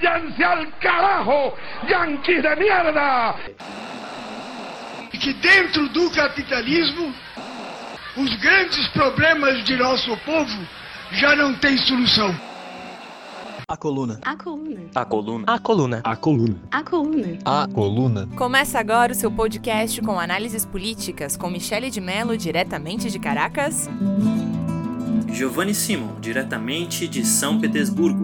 váyanse al carajo, yanquis de mierda! Que dentro do capitalismo, os grandes problemas de nosso povo já não têm solução. A coluna. A coluna. A coluna. A coluna. A coluna. A coluna. A coluna. Começa agora o seu podcast com análises políticas com Michele de Mello, diretamente de Caracas. Giovanni Simon, diretamente de São Petersburgo.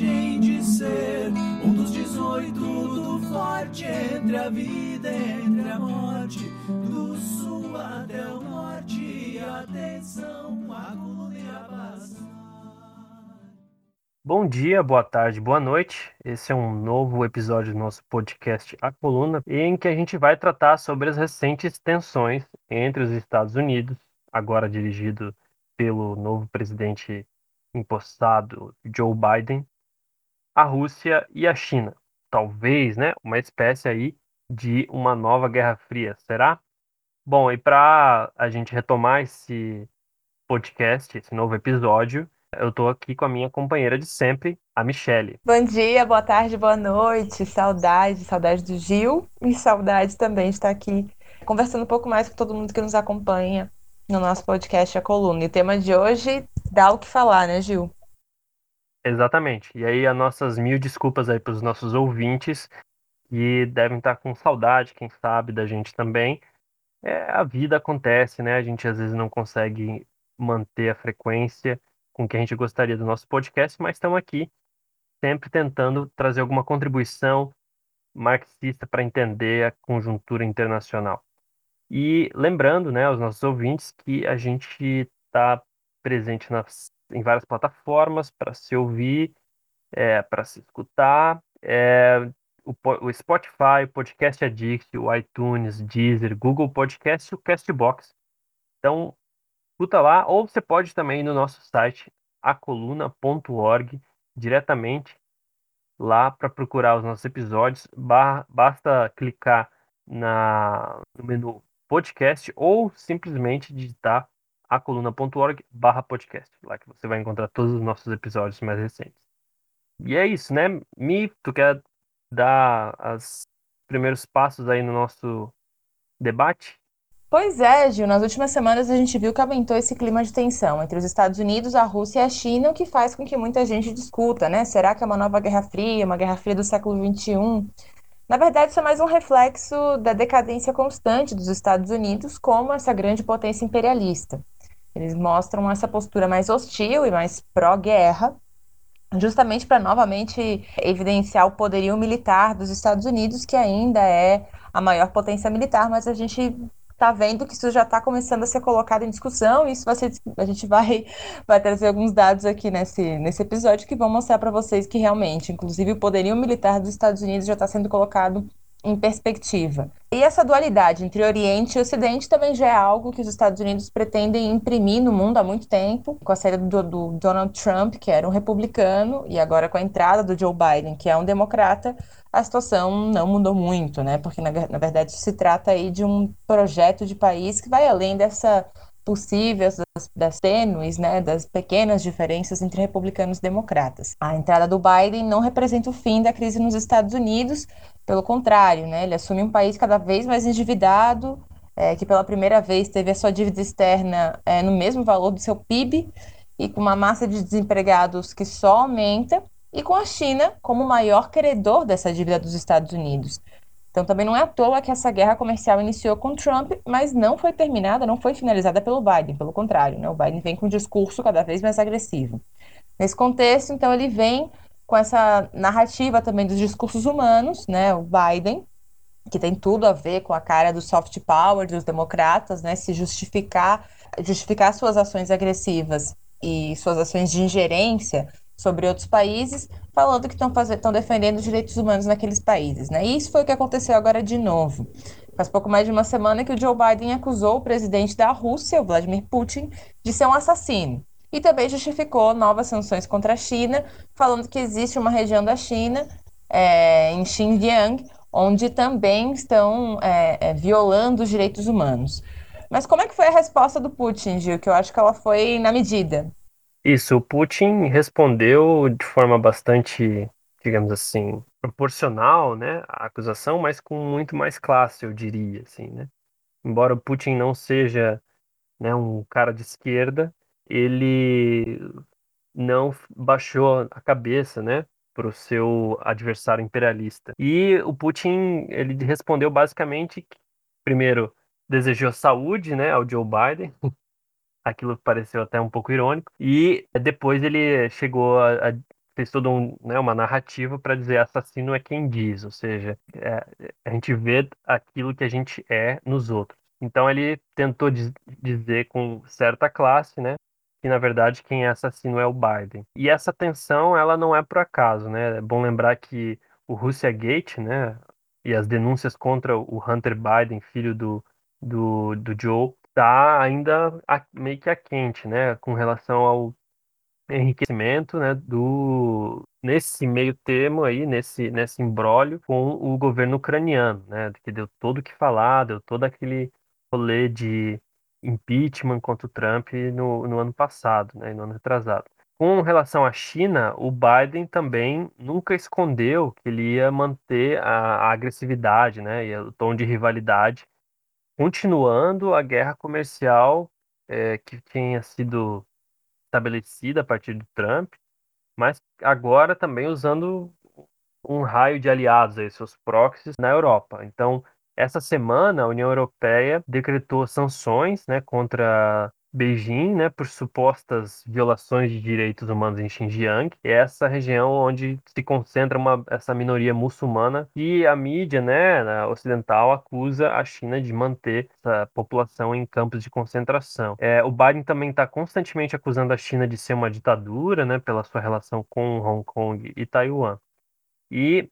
Coragem de ser um dos 18 do forte entre a vida e entre a morte, do sul até o norte, atenção, a coluna e a passar. Bom dia, boa tarde, boa noite. Esse é um novo episódio do nosso podcast A Coluna, em que a gente vai tratar sobre as recentes tensões entre os Estados Unidos, agora dirigido pelo novo presidente impostado Joe Biden, a Rússia e a China. Talvez, né, uma espécie aí de uma nova Guerra Fria, será? Bom, e para a gente retomar esse podcast, esse novo episódio, eu estou aqui com a minha companheira de sempre, a Michele. Bom dia, boa tarde, boa noite. Saudade, saudade do Gil e saudade também de estar aqui conversando um pouco mais com todo mundo que nos acompanha no nosso podcast A Coluna. E o tema de hoje dá o que falar, né, Gil? Exatamente. E aí, as nossas mil desculpas aí para os nossos ouvintes que devem estar com saudade, quem sabe, da gente também. É, a vida acontece, né? A gente às vezes não consegue manter a frequência com que a gente gostaria do nosso podcast, mas estamos aqui sempre tentando trazer alguma contribuição marxista para entender a conjuntura internacional. E lembrando, né, aos nossos ouvintes que a gente está presente nas, em várias plataformas para se ouvir, é, para se escutar. É, o, o, Spotify, o Podcast Addict, o iTunes, Deezer, Google Podcast e o Castbox. Então, escuta lá, ou você pode também ir no nosso site, acoluna.org, diretamente lá para procurar os nossos episódios. basta clicar na, no menu podcast ou simplesmente digitar acoluna.org barra podcast, lá que você vai encontrar todos os nossos episódios mais recentes. E é isso, né? Mi, tu quer dar os primeiros passos aí no nosso debate? Pois é, Gil. Nas últimas semanas a gente viu que aumentou esse clima de tensão entre os Estados Unidos, a Rússia e a China, o que faz com que muita gente discuta, né? Será que é uma nova Guerra Fria, uma Guerra Fria do século XXI? Na verdade, isso é mais um reflexo da decadência constante dos Estados Unidos como essa grande potência imperialista. Eles mostram essa postura mais hostil e mais pró-guerra, justamente para novamente evidenciar o poderio militar dos Estados Unidos, que ainda é a maior potência militar, mas a gente está vendo que isso já está começando a ser colocado em discussão, e isso vai ser, a gente vai, vai trazer alguns dados aqui nesse, nesse episódio que vão mostrar para vocês que realmente, inclusive, o poderio militar dos Estados Unidos já está sendo colocado em perspectiva. E essa dualidade entre Oriente e Ocidente também já é algo que os Estados Unidos pretendem imprimir no mundo há muito tempo, com a saída do, do, Donald Trump, que era um republicano, e agora com a entrada do Joe Biden, que é um democrata, a situação não mudou muito, né? Porque na, na verdade se trata aí de um projeto de país que vai além dessa possíveis das, das tênues, né, das pequenas diferenças entre republicanos e democratas. A entrada do Biden não representa o fim da crise nos Estados Unidos, pelo contrário, né, ele assume um país cada vez mais endividado, é, que pela primeira vez teve a sua dívida externa é, no mesmo valor do seu PIB e com uma massa de desempregados que só aumenta e com a China como o maior credor dessa dívida dos Estados Unidos. Então também não é à toa que essa guerra comercial iniciou com Trump, mas não foi terminada, não foi finalizada pelo Biden, pelo contrário, né? O Biden vem com um discurso cada vez mais agressivo. Nesse contexto, então ele vem com essa narrativa também dos discursos humanos, né? O Biden, que tem tudo a ver com a cara do soft power dos democratas, né? Se justificar, justificar suas ações agressivas e suas ações de ingerência sobre outros países, falando que estão defendendo os direitos humanos naqueles países. Né? E isso foi o que aconteceu agora de novo. Faz pouco mais de uma semana que o Joe Biden acusou o presidente da Rússia, Vladimir Putin, de ser um assassino. E também justificou novas sanções contra a China, falando que existe uma região da China, é, em Xinjiang, onde também estão é, é, violando os direitos humanos. Mas como é que foi a resposta do Putin, Gil? Que eu acho que ela foi na medida. Isso, o Putin respondeu de forma bastante, digamos assim, proporcional, né, à acusação, mas com muito mais classe, eu diria, assim, né? Embora o Putin não seja, né, um cara de esquerda, ele não baixou a cabeça, né, para o seu adversário imperialista. E o Putin, ele respondeu basicamente primeiro, desejou saúde, né, ao Joe Biden, aquilo pareceu até um pouco irônico, e depois ele chegou a, a fez toda um, né, uma narrativa para dizer assassino é quem diz, ou seja, é, a gente vê aquilo que a gente é nos outros. Então ele tentou diz, dizer com certa classe, né, que na verdade quem é assassino é o Biden. E essa tensão, ela não é por acaso, né? É bom lembrar que o Russia Gate, né, e as denúncias contra o Hunter Biden, filho do, do, do Joe, tá ainda a, meio que a quente, né, com relação ao enriquecimento, né, do nesse meio termo aí, nesse nesse imbróglio com o governo ucraniano, né, que deu todo o que falar, deu todo aquele rolê de impeachment contra o Trump no, no ano passado, né, no ano retrasado. Com relação à China, o Biden também nunca escondeu que ele ia manter a, a agressividade, né, e o tom de rivalidade, continuando a guerra comercial é, que tinha sido estabelecida a partir do Trump, mas agora também usando um raio de aliados, aí, seus proxies, na Europa. Então, essa semana, a União Europeia decretou sanções né, contra Beijing, né, por supostas violações de direitos humanos em Xinjiang, é essa região onde se concentra uma, essa minoria muçulmana e a mídia, né, ocidental acusa a China de manter essa população em campos de concentração. É, o Biden também está constantemente acusando a China de ser uma ditadura, né, pela sua relação com Hong Kong e Taiwan. E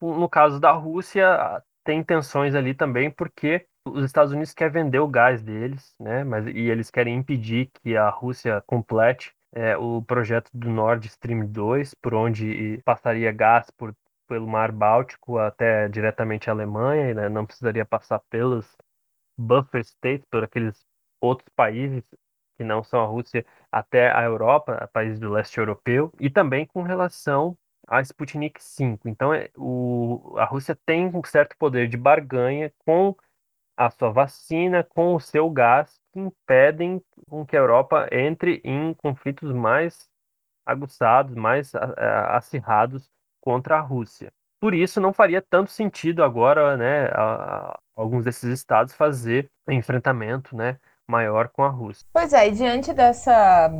no caso da Rússia, tem tensões ali também porque os Estados Unidos querem vender o gás deles, né? Mas e eles querem impedir que a Rússia complete é, o projeto do Nord Stream 2, por onde passaria gás por, pelo Mar Báltico até diretamente a Alemanha, né? não precisaria passar pelos buffer states, por aqueles outros países que não são a Rússia, até a Europa, países do leste europeu, e também com relação a Sputnik 5. Então, é, o, a Rússia tem um certo poder de barganha com a sua vacina, com o seu gás, que impedem com que a Europa entre em conflitos mais aguçados, mais acirrados contra a Rússia. Por isso, não faria tanto sentido agora, né, a, a, alguns desses estados fazer enfrentamento, né, maior com a Rússia. Pois é, e diante dessa,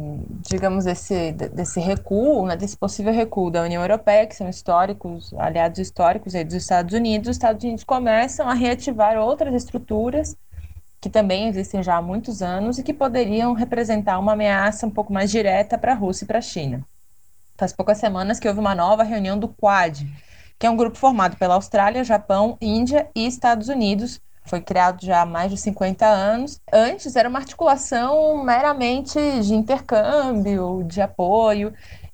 digamos, desse, desse recuo, né, desse possível recuo da União Europeia, que são históricos, aliados históricos aí dos Estados Unidos, os Estados Unidos começam a reativar outras estruturas que também existem já há muitos anos e que poderiam representar uma ameaça um pouco mais direta para a Rússia e para a China. Faz poucas semanas que houve uma nova reunião do Quad, que é um grupo formado pela Austrália, Japão, Índia e Estados Unidos, foi criado já há mais de 50 anos. Antes era uma articulação meramente de intercâmbio, de apoio,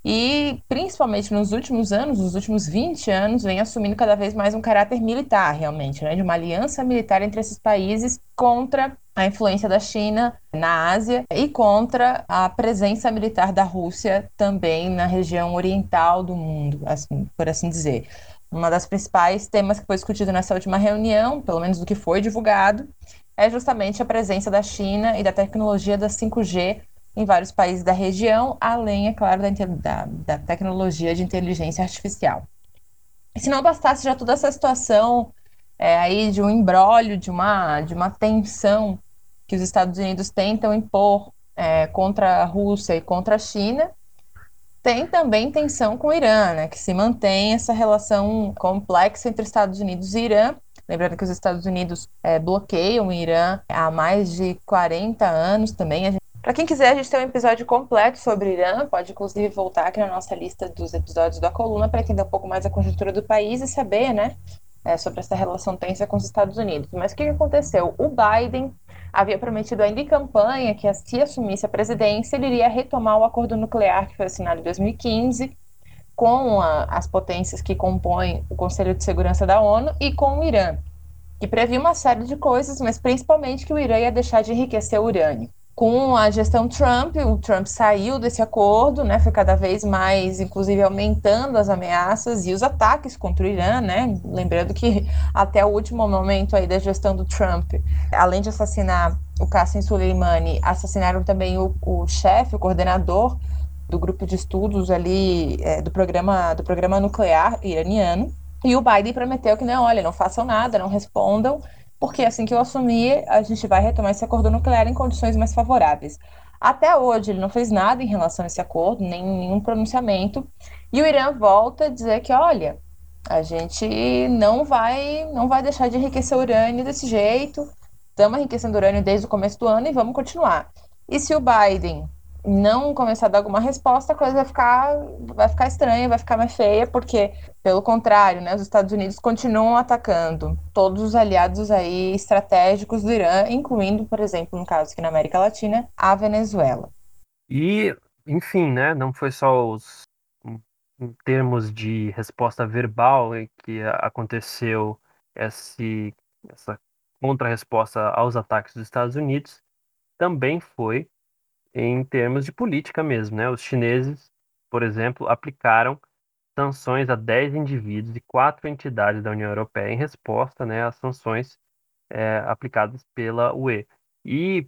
e principalmente nos últimos anos, nos últimos 20 anos, vem assumindo cada vez mais um caráter militar, realmente, né? de uma aliança militar entre esses países contra a influência da China na Ásia e contra a presença militar da Rússia também na região oriental do mundo, assim, por assim dizer. Uma das principais temas que foi discutido nessa última reunião, pelo menos do que foi divulgado, é justamente a presença da China e da tecnologia da 5G em vários países da região, além, é claro, da, da, da tecnologia de inteligência artificial. E se não bastasse já toda essa situação é, aí de um embrólio, de uma, de uma tensão que os Estados Unidos tentam impor é, contra a Rússia e contra a China, tem também tensão com o Irã, né, que se mantém essa relação complexa entre Estados Unidos e Irã. Lembrando que os Estados Unidos é, bloqueiam o Irã há mais de 40 anos também. Para quem quiser, a gente tem um episódio completo sobre o Irã, pode inclusive voltar aqui na nossa lista dos episódios da coluna para entender um pouco mais a conjuntura do país e saber, né, é, sobre essa relação tensa com os Estados Unidos. Mas o que aconteceu? O Biden havia prometido ainda em campanha que se assumisse a presidência, ele iria retomar o acordo nuclear que foi assinado em 2015 com a, as potências que compõem o Conselho de Segurança da ONU e com o Irã, que previa uma série de coisas, mas principalmente que o Irã ia deixar de enriquecer o urânio. Com a gestão Trump, o Trump saiu desse acordo, né, foi cada vez mais, inclusive, aumentando as ameaças e os ataques contra o Irã, né, lembrando que até o último momento aí da gestão do Trump, além de assassinar o Qasem Soleimani, assassinaram também o, o chefe, o coordenador do grupo de estudos ali é, do programa do programa nuclear iraniano. E o Biden prometeu que não, olha, não façam nada, não respondam, porque assim que eu assumir, a gente vai retomar esse acordo nuclear em condições mais favoráveis. Até hoje, ele não fez nada em relação a esse acordo, nem nenhum pronunciamento. E o Irã volta a dizer que, olha, a gente não vai, não vai deixar de enriquecer urânio desse jeito. Estamos enriquecendo urânio desde o começo do ano e vamos continuar. E se o Biden não começar a dar alguma resposta, a coisa vai ficar, vai ficar estranha, vai ficar mais feia, porque, pelo contrário, né, os Estados Unidos continuam atacando todos os aliados aí estratégicos do Irã, incluindo, por exemplo, no caso aqui na América Latina, a Venezuela. E, enfim, né, não foi só os em termos de resposta verbal que aconteceu esse, essa contra-resposta aos ataques dos Estados Unidos, também foi em termos de política mesmo, né? Os chineses, por exemplo, aplicaram sanções a 10 indivíduos e quatro entidades da União Europeia em resposta, né, às sanções é, aplicadas pela UE. E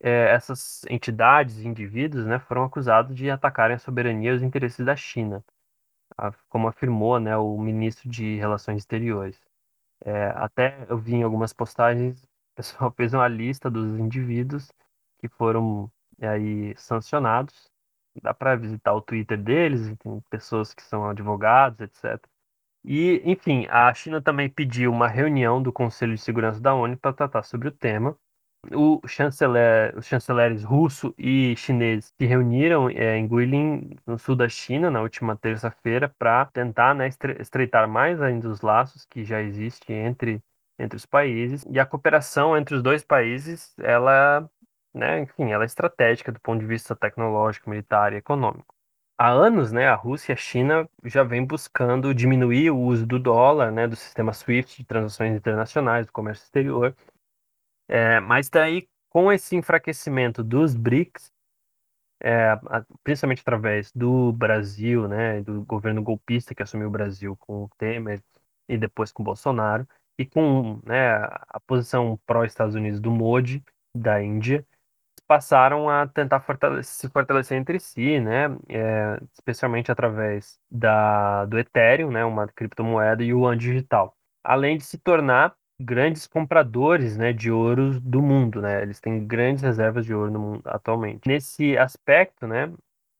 é, essas entidades e indivíduos, né, foram acusados de atacarem a soberania e os interesses da China, como afirmou, né, o ministro de Relações Exteriores. É, até eu vi em algumas postagens, o pessoal fez uma lista dos indivíduos que foram aí sancionados. Dá para visitar o Twitter deles, tem pessoas que são advogados, etc. E, enfim, a China também pediu uma reunião do Conselho de Segurança da ONU para tratar sobre o tema. O chanceler, os chanceleres russo e chinês se reuniram é, em Guilin, no sul da China, na última terça-feira, para tentar né, estreitar mais ainda os laços que já existem entre, entre os países. E a cooperação entre os dois países, ela né, enfim, ela é estratégica do ponto de vista tecnológico, militar e econômico. Há anos, né, a Rússia e a China já vêm buscando diminuir o uso do dólar, né, do sistema SWIFT de transações internacionais, do comércio exterior. É, mas daí, com esse enfraquecimento dos BRICS, é, principalmente através do Brasil, né, do governo golpista que assumiu o Brasil com o Temer e depois com o Bolsonaro, e com né, a posição pró-Estados Unidos do Modi, da Índia, passaram a tentar fortalecer, se fortalecer entre si, né? É, especialmente através da, do Ethereum, né? Uma criptomoeda e o Yuan digital. Além de se tornar grandes compradores, né, de ouro do mundo, né? Eles têm grandes reservas de ouro no mundo atualmente. Nesse aspecto, né,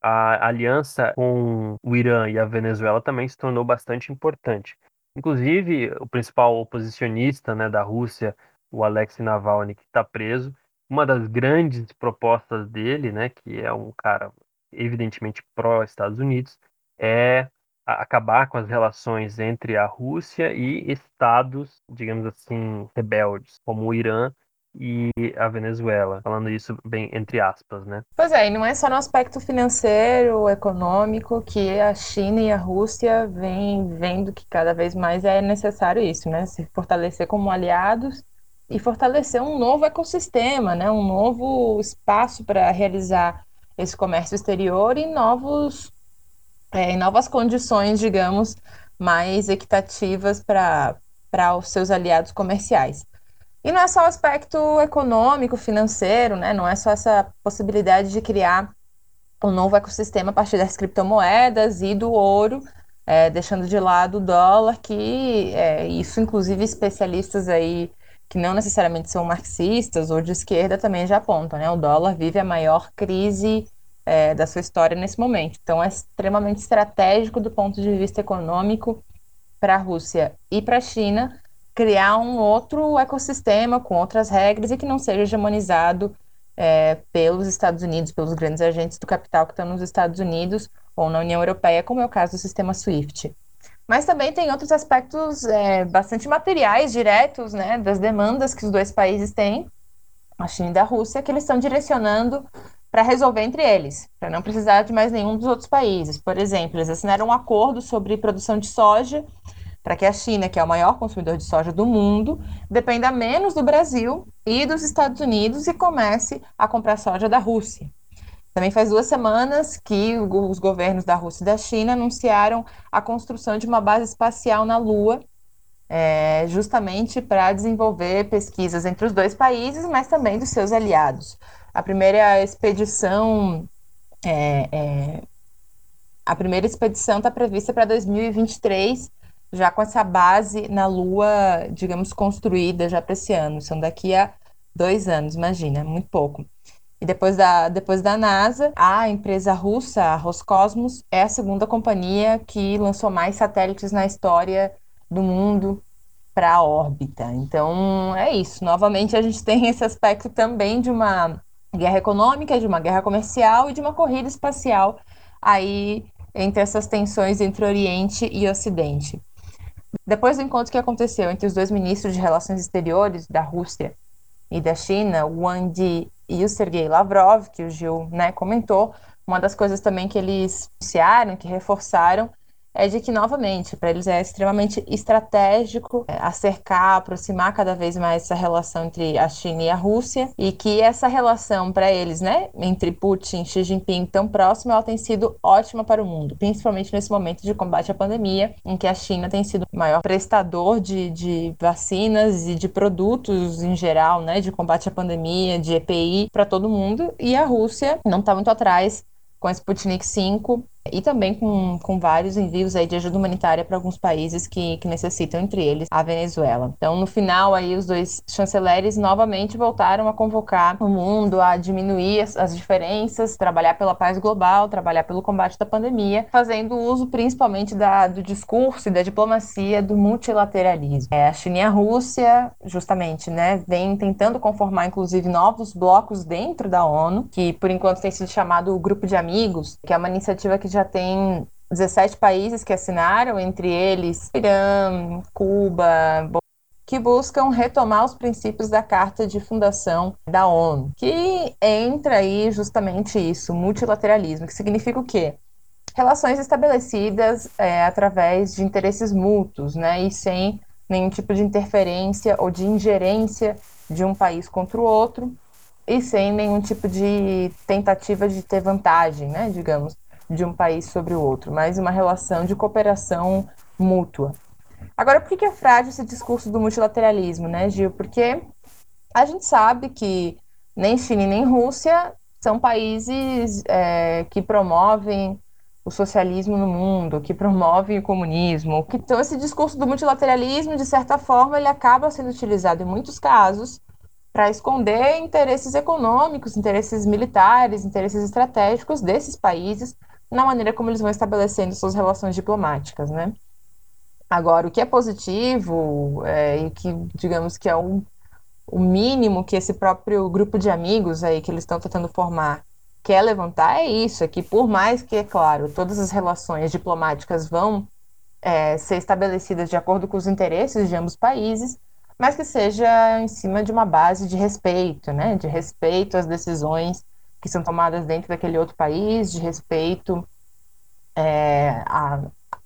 a aliança com o Irã e a Venezuela também se tornou bastante importante. Inclusive, o principal oposicionista, né, da Rússia, o Alexei Navalny, que está preso, uma das grandes propostas dele, né, que é um cara evidentemente pró-Estados Unidos, é acabar com as relações entre a Rússia e estados, digamos assim, rebeldes, como o Irã e a Venezuela, falando isso bem entre aspas, né? Pois é, e não é só no aspecto financeiro, econômico, que a China e a Rússia vêm vendo que cada vez mais é necessário isso, né? Se fortalecer como aliados e fortalecer um novo ecossistema, né, um novo espaço para realizar esse comércio exterior em novos é, em novas condições, digamos, mais equitativas para para os seus aliados comerciais. E não é só o aspecto econômico, financeiro, né? Não é só essa possibilidade de criar um novo ecossistema a partir das criptomoedas e do ouro, é, deixando de lado o dólar, que é, isso, inclusive, especialistas aí que não necessariamente são marxistas ou de esquerda também já apontam, né? O dólar vive a maior crise é, da sua história nesse momento. Então, é extremamente estratégico do ponto de vista econômico para a Rússia e para a China criar um outro ecossistema com outras regras e que não seja hegemonizado é, pelos Estados Unidos, pelos grandes agentes do capital que estão nos Estados Unidos ou na União Europeia, como é o caso do sistema SWIFT. Mas também tem outros aspectos é, bastante materiais, diretos, né, das demandas que os dois países têm, a China e a Rússia, que eles estão direcionando para resolver entre eles, para não precisar de mais nenhum dos outros países. Por exemplo, eles assinaram um acordo sobre produção de soja para que a China, que é o maior consumidor de soja do mundo, dependa menos do Brasil e dos Estados Unidos e comece a comprar soja da Rússia. Também faz duas semanas que os governos da Rússia e da China anunciaram a construção de uma base espacial na Lua, é, justamente para desenvolver pesquisas entre os dois países, mas também dos seus aliados. A primeira expedição é, é, a primeira expedição está prevista para 2023, já com essa base na Lua, digamos, construída já para esse ano. São daqui a dois anos, imagina, muito pouco. E depois da, depois da NASA, a empresa russa, a Roscosmos, é a segunda companhia que lançou mais satélites na história do mundo para a órbita. Então, é isso. Novamente, a gente tem esse aspecto também de uma guerra econômica, de uma guerra comercial e de uma corrida espacial aí entre essas tensões entre Oriente e Ocidente. Depois do encontro que aconteceu entre os dois ministros de Relações Exteriores da Rússia e da China, o Wang Yi e o Sergei Lavrov, que o Gil né, comentou, uma das coisas também que eles anunciaram, que reforçaram, é de que, novamente, para eles é extremamente estratégico é, acercar, aproximar cada vez mais essa relação entre a China e a Rússia, e que essa relação para eles, né, entre Putin e Xi Jinping tão próxima, ela tem sido ótima para o mundo, principalmente nesse momento de combate à pandemia, em que a China tem sido o maior prestador de, de vacinas e de produtos em geral, né, de combate à pandemia, de EPI para todo mundo, e a Rússia não está muito atrás com a Sputnik 5 e também com, com vários envios aí de ajuda humanitária para alguns países que, que necessitam, entre eles a Venezuela. Então, no final, aí os dois chanceleres novamente voltaram a convocar o mundo a diminuir as, as diferenças, trabalhar pela paz global, trabalhar pelo combate da pandemia, fazendo uso principalmente da, do discurso e da diplomacia do multilateralismo. É, a China e a Rússia, justamente, né, vem tentando conformar, inclusive, novos blocos dentro da ONU, que por enquanto tem sido chamado o Grupo de Amigos, que é uma iniciativa que já tem 17 países que assinaram, entre eles Irã, Cuba, que buscam retomar os princípios da Carta de Fundação da ONU, que entra aí justamente isso, multilateralismo, que significa o quê? Relações estabelecidas é, através de interesses mútuos, né, e sem nenhum tipo de interferência ou de ingerência de um país contra o outro, e sem nenhum tipo de tentativa de ter vantagem, né, digamos de um país sobre o outro, mas uma relação de cooperação mútua. Agora, por que é frágil esse discurso do multilateralismo, né, Gil? Porque a gente sabe que nem China nem Rússia são países é, que promovem o socialismo no mundo, que promovem o comunismo. Então, esse discurso do multilateralismo, de certa forma, ele acaba sendo utilizado em muitos casos para esconder interesses econômicos, interesses militares, interesses estratégicos desses países na maneira como eles vão estabelecendo suas relações diplomáticas, né? Agora, o que é positivo é, e que, digamos que é um, o mínimo que esse próprio grupo de amigos aí que eles estão tentando formar quer levantar é isso, é que por mais que, é claro, todas as relações diplomáticas vão é, ser estabelecidas de acordo com os interesses de ambos países, mas que seja em cima de uma base de respeito, né? De respeito às decisões que são tomadas dentro daquele outro país, de respeito é,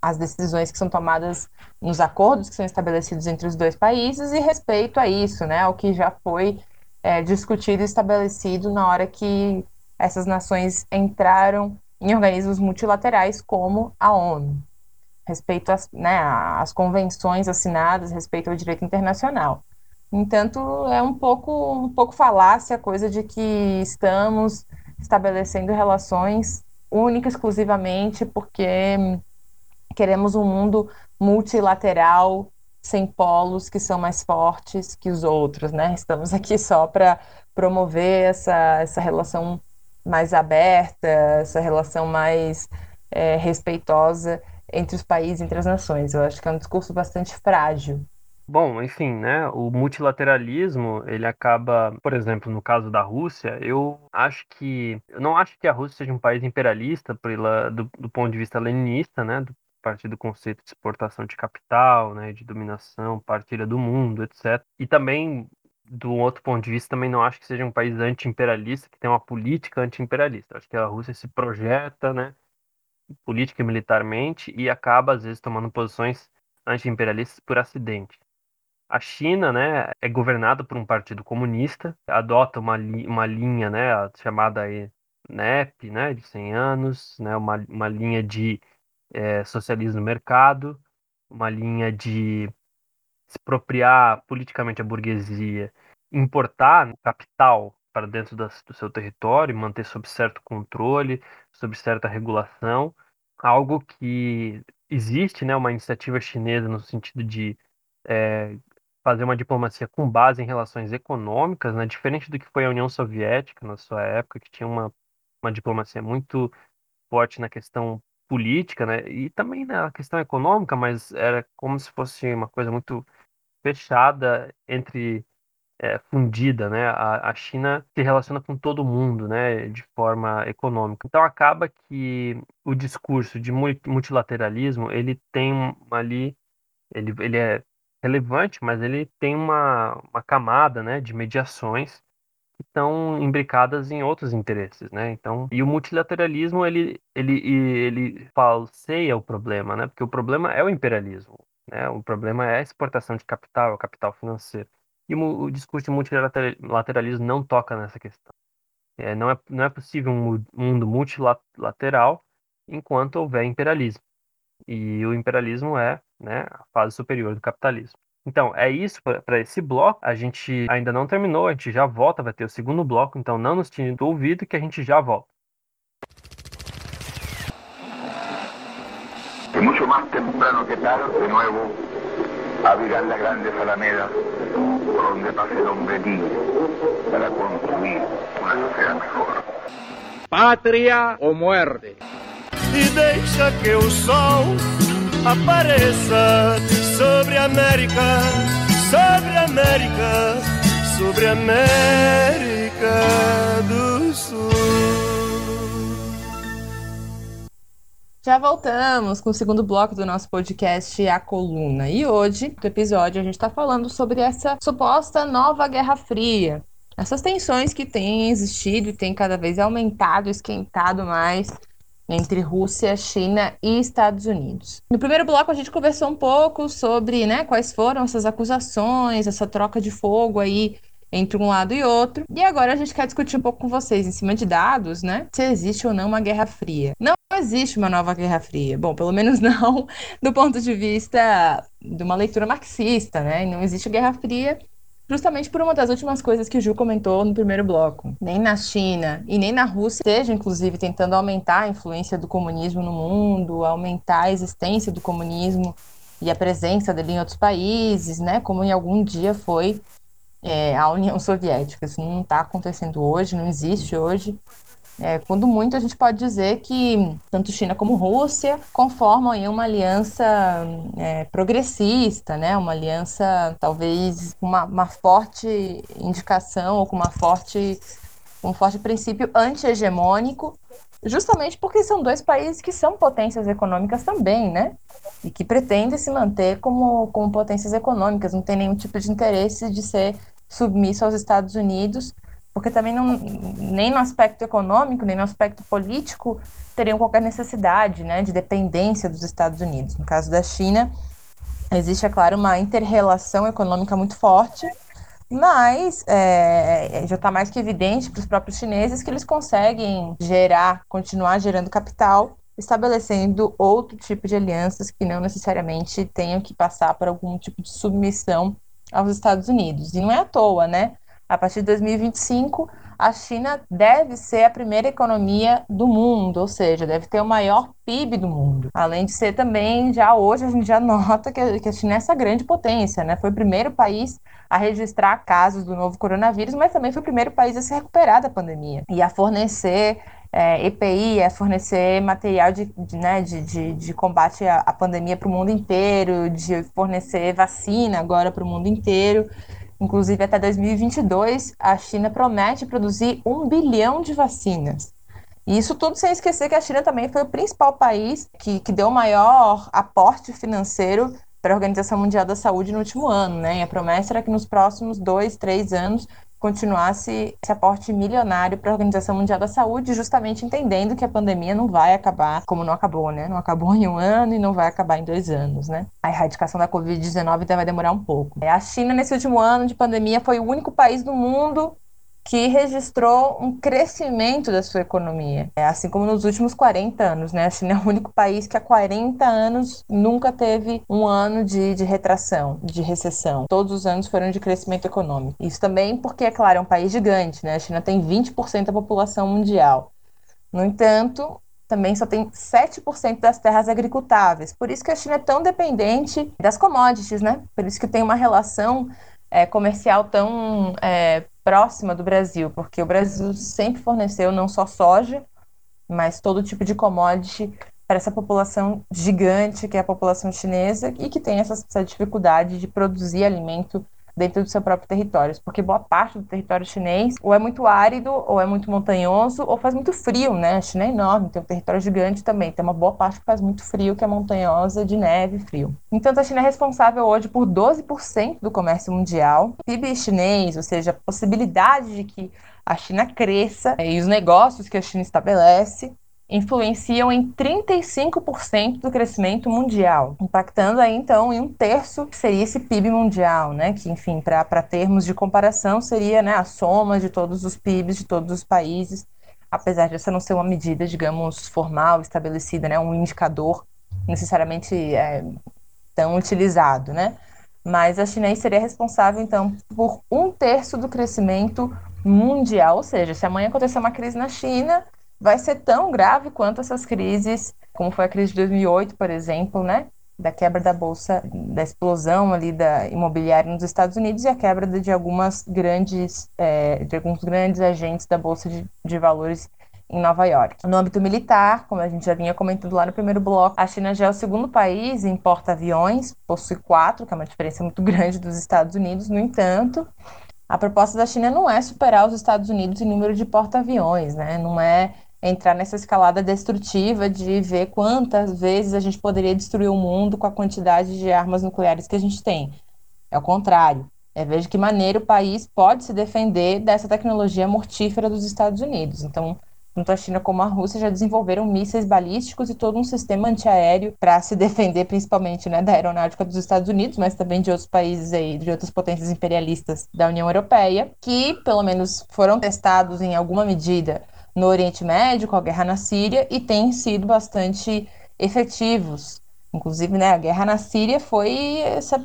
às decisões que são tomadas nos acordos que são estabelecidos entre os dois países e respeito a isso, né, ao que já foi é, discutido e estabelecido na hora que essas nações entraram em organismos multilaterais como a ONU, respeito às, né, às convenções assinadas, respeito ao direito internacional. Entanto, é um pouco, um pouco falácia a coisa de que estamos estabelecendo relações única exclusivamente porque queremos um mundo multilateral sem polos que são mais fortes que os outros, né? Estamos aqui só para promover essa, essa relação mais aberta, essa relação mais é, respeitosa entre os países, entre as nações. Eu acho que é um discurso bastante frágil Bom, enfim, né, o multilateralismo, ele acaba, por exemplo, no caso da Rússia, eu acho que, eu não acho que a Rússia seja um país imperialista pela, do, do ponto de vista leninista, né, do, partir do conceito de exportação de capital, né, de dominação, partilha do mundo, etc. E também, do outro ponto de vista, também não acho que seja um país anti-imperialista, que tem uma política anti-imperialista. Acho que a Rússia se projeta, né, política e militarmente, e acaba, às vezes, tomando posições anti-imperialistas por acidente. A China, né, é governada por um partido comunista, adota uma, li uma linha, né, chamada NEP, né, de 100 anos, né, uma, uma linha de é, socialismo no mercado, uma linha de expropriar politicamente a burguesia, importar capital para dentro das, do seu território, manter sob certo controle, sob certa regulação, algo que existe, né, uma iniciativa chinesa no sentido de é, fazer uma diplomacia com base em relações econômicas, né, diferente do que foi a União Soviética na sua época, que tinha uma, uma diplomacia muito forte na questão política, né, e também na questão econômica, mas era como se fosse uma coisa muito fechada entre é, fundida, né? A, a China se relaciona com todo mundo, né? De forma econômica. Então acaba que o discurso de multilateralismo ele tem ali, ele, ele é relevante, mas ele tem uma, uma camada, né? De mediações que estão imbricadas em outros interesses, né? Então, e o multilateralismo ele ele ele falseia o problema, né? Porque o problema é o imperialismo, né? O problema é a exportação de capital, é o capital financeiro. E o, o discurso de multilateralismo não toca nessa questão. É, não, é, não é possível um mundo multilateral enquanto houver imperialismo. E o imperialismo é né, a fase superior do capitalismo. Então, é isso para esse bloco. A gente ainda não terminou, a gente já volta, vai ter o segundo bloco, então não nos tire do ouvido que a gente já volta. E muito mais temprano que tarde, de novo, abrirán la grande Alameda por donde pase el hombre libre para construir una sociedad mejor. Pátria ou muerte. E deixa que o sol apareça sobre a América, sobre a América, sobre a América do Sul. Já voltamos com o segundo bloco do nosso podcast A Coluna. E hoje, no episódio, a gente está falando sobre essa suposta nova Guerra Fria. Essas tensões que têm existido e têm cada vez aumentado, esquentado mais entre Rússia, China e Estados Unidos. No primeiro bloco a gente conversou um pouco sobre, né, quais foram essas acusações, essa troca de fogo aí entre um lado e outro. E agora a gente quer discutir um pouco com vocês, em cima de dados, né? Se existe ou não uma Guerra Fria. Não existe uma nova Guerra Fria. Bom, pelo menos não do ponto de vista de uma leitura marxista, né? Não existe Guerra Fria justamente por uma das últimas coisas que o Ju comentou no primeiro bloco. Nem na China e nem na Rússia, seja inclusive tentando aumentar a influência do comunismo no mundo, aumentar a existência do comunismo e a presença dele em outros países, né? Como em algum dia foi é, a União Soviética. Isso não está acontecendo hoje, não existe hoje. É, quando muito, a gente pode dizer que tanto China como Rússia conformam aí uma aliança é, progressista, né? uma aliança talvez com uma, uma, forte indicação ou com uma forte, um forte princípio anti-hegemônico, justamente porque são dois países que são potências econômicas também, né? E que pretendem se manter como, como potências econômicas, não tem nenhum tipo de interesse de ser submisso aos Estados Unidos, porque também não, nem no aspecto econômico, nem no aspecto político teriam qualquer necessidade né, de dependência dos Estados Unidos. No caso da China, existe, é claro, uma interrelação econômica muito forte, mas é, já está mais que evidente para os próprios chineses que eles conseguem gerar, continuar gerando capital, estabelecendo outro tipo de alianças que não necessariamente tenham que passar por algum tipo de submissão aos Estados Unidos. E não é à toa, né? A partir de 2025, a China deve ser a primeira economia do mundo, ou seja, deve ter o maior PIB do mundo. Além de ser também, já hoje a gente já nota que a China é essa grande potência, né? Foi o primeiro país a registrar casos do novo coronavírus, mas também foi o primeiro país a se recuperar da pandemia e a fornecer é, EPI, a fornecer material de, de, né, de, de, de combate à, à pandemia para o mundo inteiro, de fornecer vacina agora para o mundo inteiro. Inclusive, até 2022, a China promete produzir um bilhão de vacinas. E isso tudo sem esquecer que a China também foi o principal país que, que deu o maior aporte financeiro para a Organização Mundial da Saúde no último ano, né? E a promessa era que nos próximos dois, três anos continuasse esse aporte milionário para a Organização Mundial da Saúde, justamente entendendo que a pandemia não vai acabar como não acabou, né? Não acabou em um ano e não vai acabar em dois anos, né? A erradicação da Covid-19 vai demorar um pouco. A China, nesse último ano de pandemia, foi o único país do mundo que registrou um crescimento da sua economia, é, assim como nos últimos 40 anos, né? A China é o único país que há 40 anos nunca teve um ano de, de retração, de recessão. Todos os anos foram de crescimento econômico. Isso também porque, é claro, é um país gigante, né? A China tem 20% da população mundial. No entanto, também só tem 7% das terras agricultáveis. Por isso que a China é tão dependente das commodities, né? Por isso que tem uma relação é, comercial tão é, próxima do Brasil, porque o Brasil sempre forneceu não só soja, mas todo tipo de commodity para essa população gigante que é a população chinesa e que tem essa, essa dificuldade de produzir alimento dentro do seu próprio território, porque boa parte do território chinês ou é muito árido, ou é muito montanhoso, ou faz muito frio, né? A China é enorme, tem um território gigante também, tem uma boa parte que faz muito frio, que é montanhosa, de neve frio. Então, a China é responsável hoje por 12% do comércio mundial. O PIB chinês, ou seja, a possibilidade de que a China cresça e os negócios que a China estabelece influenciam em 35% do crescimento mundial, impactando aí então em um terço que seria esse PIB mundial, né? Que enfim, para termos de comparação seria né, a soma de todos os PIBs de todos os países, apesar de essa não ser uma medida, digamos, formal, estabelecida, né? Um indicador necessariamente é, tão utilizado, né? Mas a China seria responsável então por um terço do crescimento mundial, ou seja, se amanhã acontecer uma crise na China vai ser tão grave quanto essas crises, como foi a crise de 2008, por exemplo, né? Da quebra da bolsa, da explosão ali da imobiliária nos Estados Unidos e a quebra de algumas grandes, é, de alguns grandes agentes da bolsa de, de valores em Nova York. No âmbito militar, como a gente já vinha comentando lá no primeiro bloco, a China já é o segundo país em porta-aviões, possui quatro, que é uma diferença muito grande dos Estados Unidos. No entanto, a proposta da China não é superar os Estados Unidos em número de porta-aviões, né? Não é entrar nessa escalada destrutiva de ver quantas vezes a gente poderia destruir o mundo com a quantidade de armas nucleares que a gente tem. É o contrário. É ver de que maneira o país pode se defender dessa tecnologia mortífera dos Estados Unidos. Então, tanto a China como a Rússia já desenvolveram mísseis balísticos e todo um sistema antiaéreo para se defender, principalmente né, da aeronáutica dos Estados Unidos, mas também de outros países aí, de outras potências imperialistas da União Europeia, que pelo menos foram testados em alguma medida no Oriente Médio, com a guerra na Síria, e têm sido bastante efetivos. Inclusive, né, a guerra na Síria foi essa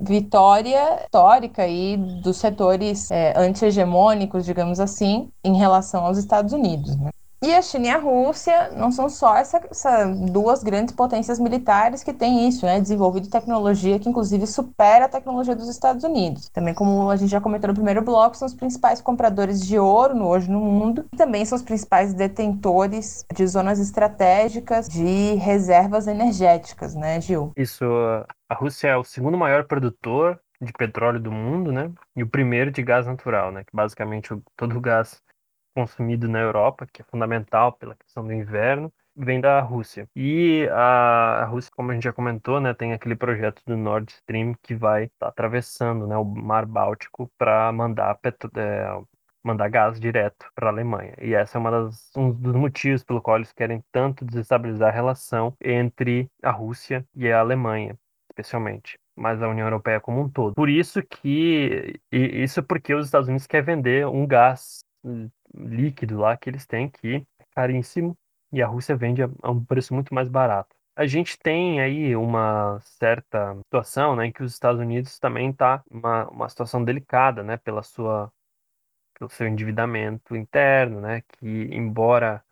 vitória histórica aí dos setores é, anti-hegemônicos, digamos assim, em relação aos Estados Unidos. Né? E a China e a Rússia não são só essas essa duas grandes potências militares que têm isso, né? Desenvolvido tecnologia que, inclusive, supera a tecnologia dos Estados Unidos. Também, como a gente já comentou no primeiro bloco, são os principais compradores de ouro no, hoje no mundo e também são os principais detentores de zonas estratégicas de reservas energéticas, né, Gil? Isso. A Rússia é o segundo maior produtor de petróleo do mundo, né? E o primeiro de gás natural, né? Que basicamente todo o gás consumido na Europa, que é fundamental pela questão do inverno, vem da Rússia. E a, Rússia, como a gente já comentou, né, tem aquele projeto do Nord Stream que vai tá atravessando né, o Mar Báltico para mandar, petro, é, mandar gás direto para a Alemanha. E essa é uma das, um dos motivos pelo qual eles querem tanto desestabilizar a relação entre a Rússia e a Alemanha, especialmente mas a União Europeia como um todo. Por isso que isso porque os Estados Unidos querem vender um gás líquido lá que eles têm que é caríssimo e a Rússia vende a, um preço muito mais barato. A gente tem aí uma certa situação, né, em que os Estados Unidos também está uma, uma situação delicada, né, pela sua pelo seu endividamento interno, né, que embora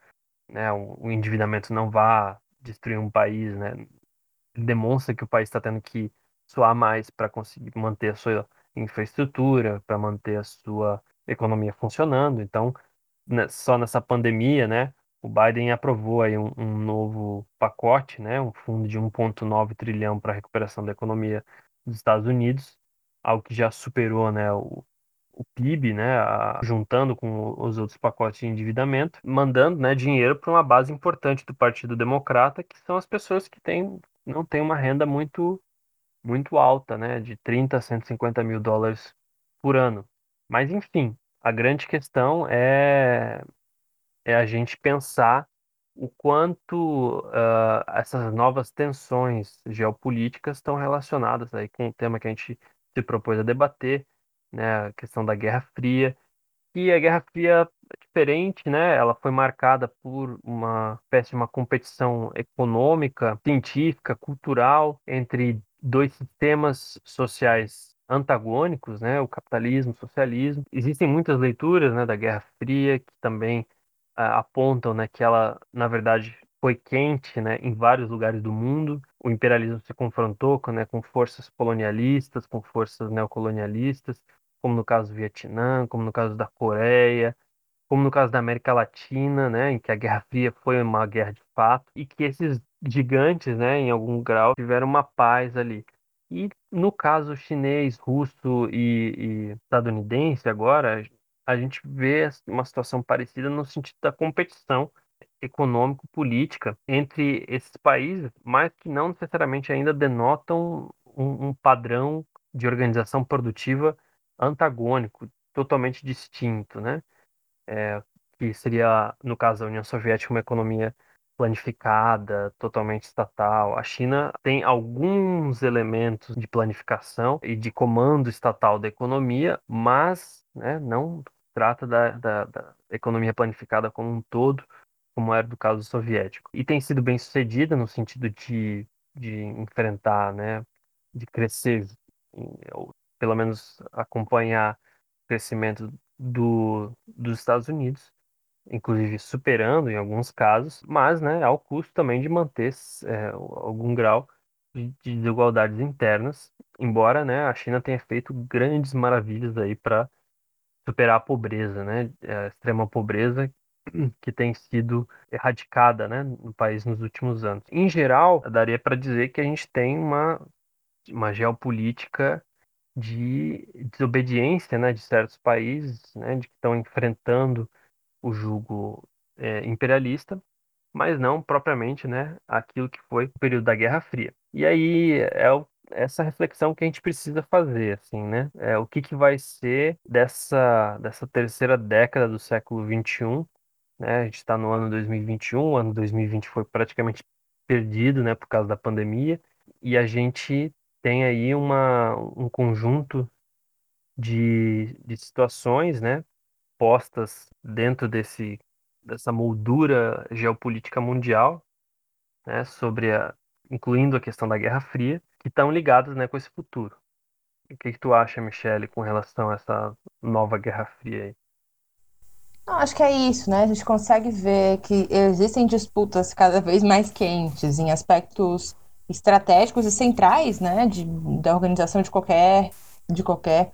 né, o, endividamento não vá destruir um país, né, demonstra que o país está tendo que suar mais para conseguir manter a sua infraestrutura, para manter a sua economia funcionando. Então, só nessa pandemia, né, o Biden aprovou aí um, um novo pacote, né, um fundo de 1,9 trilhão para a recuperação da economia dos Estados Unidos, algo que já superou, né, o, o PIB, né, a, juntando com os outros pacotes de endividamento, mandando, né, dinheiro para uma base importante do Partido Democrata, que são as pessoas que têm, não têm uma renda muito muito alta, né, de 30 a 150 mil dólares por ano. Mas, enfim, a grande questão é, é a gente pensar o quanto uh, essas novas tensões geopolíticas estão relacionadas aí com o tema que a gente se propôs a debater, né, a questão da Guerra Fria. E a Guerra Fria é diferente, né? Ela foi marcada por uma espécie de uma competição econômica, científica, cultural entre dois sistemas sociais antagônicos, né? O capitalismo, o socialismo. Existem muitas leituras, né, da Guerra Fria que também uh, apontam, né, que ela, na verdade, foi quente, né, em vários lugares do mundo. O imperialismo se confrontou com, né, com forças colonialistas, com forças neocolonialistas, como no caso do Vietnã, como no caso da Coreia, como no caso da América Latina, né, em que a Guerra Fria foi uma guerra de fato, e que esses gigantes, né, em algum grau, tiveram uma paz ali. E no caso chinês, russo e, e estadunidense agora, a gente vê uma situação parecida no sentido da competição econômico-política entre esses países, mas que não necessariamente ainda denotam um, um padrão de organização produtiva antagônico, totalmente distinto, né? É, que seria, no caso da União Soviética, uma economia planificada, totalmente estatal. A China tem alguns elementos de planificação e de comando estatal da economia, mas né, não trata da, da, da economia planificada como um todo, como era do caso soviético. E tem sido bem sucedida no sentido de, de enfrentar, né, de crescer, ou pelo menos acompanhar o crescimento do, dos Estados Unidos, inclusive superando em alguns casos, mas né, ao custo também de manter é, algum grau de, de desigualdades internas, embora né, a China tenha feito grandes maravilhas aí para superar a pobreza, né, a extrema pobreza que tem sido erradicada, né, no país nos últimos anos. Em geral, daria para dizer que a gente tem uma, uma geopolítica de desobediência, né, de certos países, né, de que estão enfrentando o jugo é, imperialista, mas não propriamente, né, aquilo que foi o período da Guerra Fria. E aí é o, essa reflexão que a gente precisa fazer, assim, né? É, o que, que vai ser dessa, dessa terceira década do século XXI, né? A gente está no ano 2021, o ano 2020 foi praticamente perdido, né, por causa da pandemia, e a gente tem aí uma, um conjunto de, de situações, né, postas dentro desse, dessa moldura geopolítica mundial, né, sobre a, incluindo a questão da Guerra Fria, que estão ligadas, né, com esse futuro. O que, que tu acha, Michele, com relação a essa nova Guerra Fria aí? Não, acho que é isso, né? A gente consegue ver que existem disputas cada vez mais quentes em aspectos estratégicos e centrais, né, de, da organização de qualquer de qualquer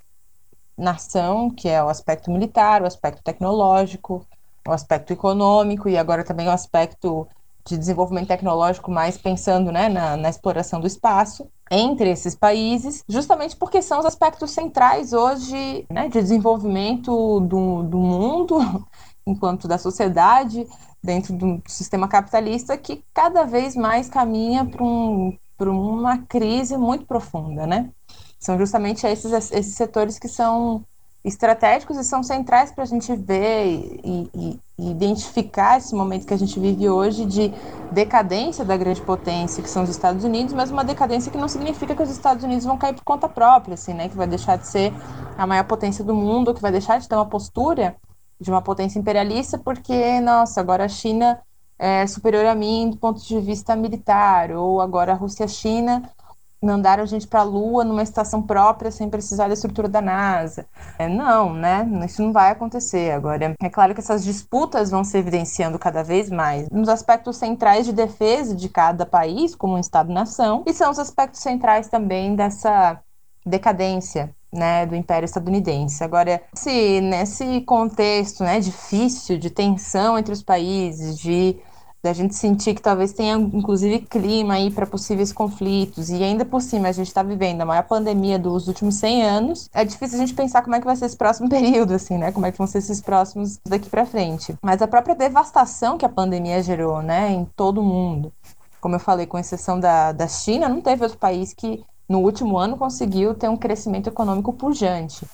nação, que é o aspecto militar, o aspecto tecnológico, o aspecto econômico e agora também o aspecto de desenvolvimento tecnológico, mais pensando né, na, na, exploração do espaço entre esses países, justamente porque são os aspectos centrais hoje né, de desenvolvimento do, do mundo, enquanto da sociedade, dentro do sistema capitalista, que cada vez mais caminha para um, uma crise muito profunda, né? São justamente esses, esses setores que são estratégicos e são centrais para a gente ver e, e, e, identificar esse momento que a gente vive hoje de decadência da grande potência, que são os Estados Unidos, mas uma decadência que não significa que os Estados Unidos vão cair por conta própria, assim, né? Que vai deixar de ser a maior potência do mundo, que vai deixar de ter uma postura de uma potência imperialista, porque, nossa, agora a China é superior a mim do ponto de vista militar, ou agora a Rússia e a China mandaram a gente para a Lua numa estação própria sem precisar da estrutura da NASA. É, não, né? Isso não vai acontecer. Agora, é claro que essas disputas vão se evidenciando cada vez mais nos aspectos centrais de defesa de cada país, como um Estado-nação, e são os aspectos centrais também dessa decadência né, do Império Estadunidense. Agora, se nesse contexto né, difícil de tensão entre os países, de da gente sentir que talvez tenha, inclusive, clima aí para possíveis conflitos, e ainda por cima a gente está vivendo a maior pandemia dos últimos 100 anos, é difícil a gente pensar como é que vai ser esse próximo período, assim, né? Como é que vão ser esses próximos daqui para frente. Mas a própria devastação que a pandemia gerou, né, em todo o mundo, como eu falei, com exceção da, da China, não teve outro país que no último ano conseguiu ter um crescimento econômico pujante.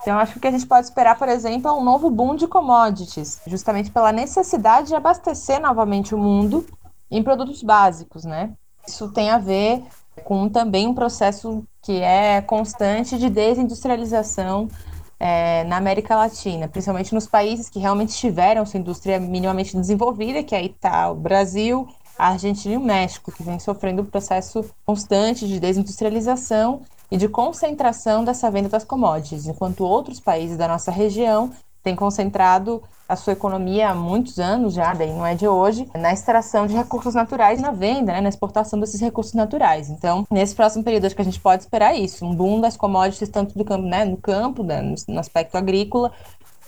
Então, acho que a gente pode esperar, por exemplo, é um novo boom de commodities, justamente pela necessidade de abastecer novamente o mundo em produtos básicos, né? Isso tem a ver com também um processo que é constante de desindustrialização é, na América Latina, principalmente nos países que realmente tiveram sua indústria minimamente desenvolvida, que aí está o Brasil, a Argentina e o México, que vem sofrendo um processo constante de desindustrialização e de concentração dessa venda das commodities, enquanto outros países da nossa região têm concentrado a sua economia há muitos anos já, daí não é de hoje, na extração de recursos naturais, na venda, né, na exportação desses recursos naturais. Então, nesse próximo período, acho que a gente pode esperar isso, um boom das commodities, tanto do campo, né, no campo, né, no, aspecto agrícola,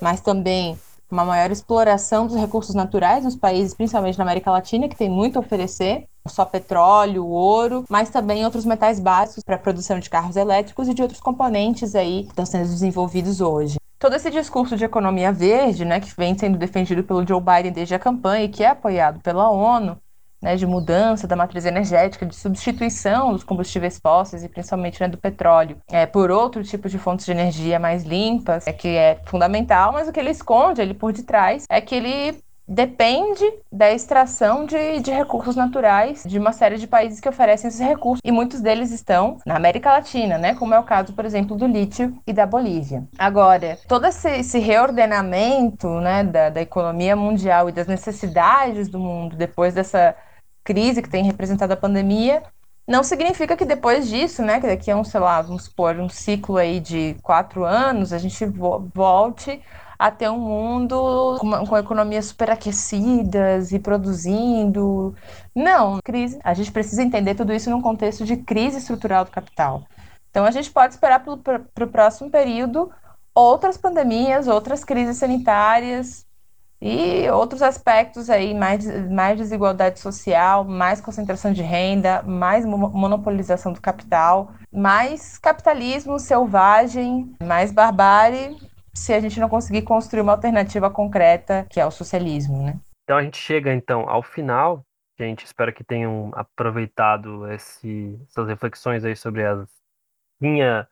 mas também uma maior exploração dos recursos naturais nos países, principalmente na América Latina, que tem muito a oferecer, só petróleo, ouro, mas também outros metais básicos para a produção de carros elétricos e de outros componentes aí que estão sendo desenvolvidos hoje. Todo esse discurso de economia verde, né, que vem sendo defendido pelo Joe Biden desde a campanha e que é apoiado pela ONU, né, de mudança da matriz energética, de substituição dos combustíveis fósseis e principalmente né, do petróleo é, por outro tipo de fontes de energia mais limpas, é que é fundamental, mas o que ele esconde ali por detrás é que ele depende da extração de, de recursos naturais de uma série de países que oferecem esses recursos, e muitos deles estão na América Latina, né? Como é o caso, por exemplo, do lítio e da Bolívia. Agora, todo esse, esse reordenamento né, da, da economia mundial e das necessidades do mundo depois dessa crise que tem representado a pandemia não significa que depois disso, né, que daqui a um, sei lá, vamos supor, um ciclo aí de quatro anos, a gente vo volte a ter um mundo com, com economias superaquecidas e produzindo. Não, crise. A gente precisa entender tudo isso num contexto de crise estrutural do capital. Então a gente pode esperar para o próximo período outras pandemias, outras crises sanitárias e outros aspectos aí, mais, mais desigualdade social, mais concentração de renda, mais monopolização do capital, mais capitalismo selvagem, mais barbárie se a gente não conseguir construir uma alternativa concreta, que é o socialismo, né? Então a gente chega então ao final. Gente, espero que tenham aproveitado esse, essas reflexões aí sobre as linha,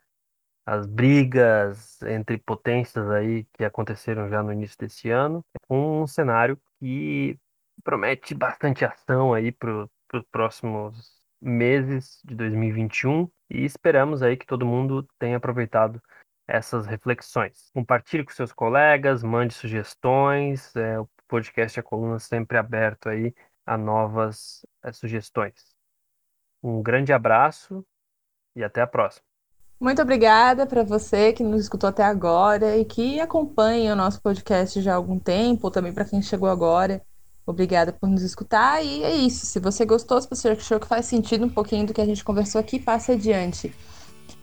as brigas entre potências aí que aconteceram já no início desse ano, um cenário que promete bastante ação aí para os próximos meses de 2021 e esperamos aí que todo mundo tenha aproveitado essas reflexões. Compartilhe com seus colegas, mande sugestões. É, o podcast A Coluna sempre aberto aí a novas é, sugestões. Um grande abraço e até a próxima. Muito obrigada para você que nos escutou até agora e que acompanha o nosso podcast já há algum tempo, ou também para quem chegou agora. Obrigada por nos escutar e é isso. Se você gostou, se você achou que faz sentido um pouquinho do que a gente conversou aqui, passe adiante.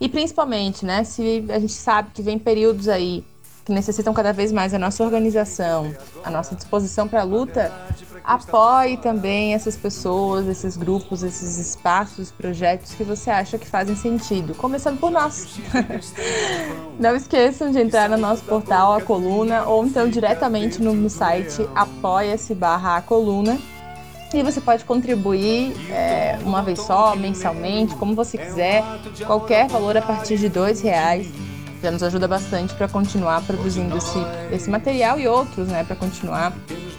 E principalmente, né, se a gente sabe que vem períodos aí que necessitam cada vez mais a nossa organização, a nossa disposição para a luta, apoie também essas pessoas, esses grupos, esses espaços, projetos que você acha que fazem sentido, começando por nós. Não esqueçam de entrar no nosso portal A Coluna ou então diretamente no site apoia-se barra a coluna e você pode contribuir é, uma vez só, mensalmente, como você quiser, qualquer valor a partir de dois reais. Já nos ajuda bastante para continuar produzindo esse, esse material e outros, né? Para continuar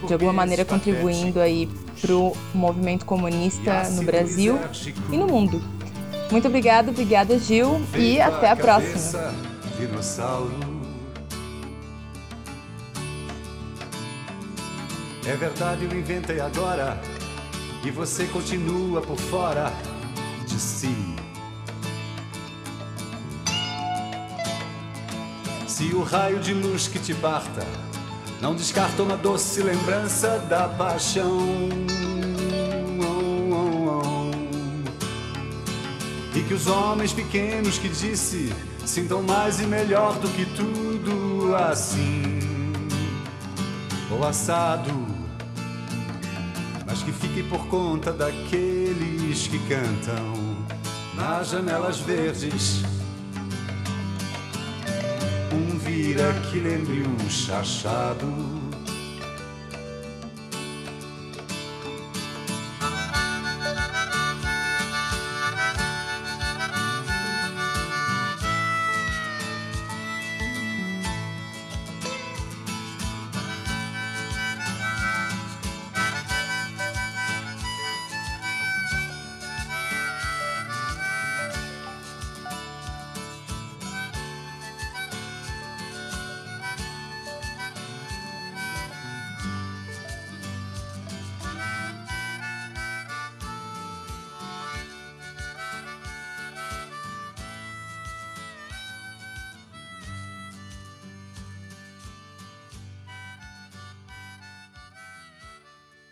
de alguma maneira contribuindo aí para o movimento comunista no Brasil e no mundo. Muito obrigado, obrigada Gil e até a próxima. É verdade, eu inventei agora e você continua por fora de si. Se o raio de luz que te parta não descarta uma doce lembrança da paixão. E que os homens pequenos que disse sintam mais e melhor do que tudo assim. Ou assado mas que fique por conta daqueles que cantam nas janelas verdes. Vira que lembre um chachado.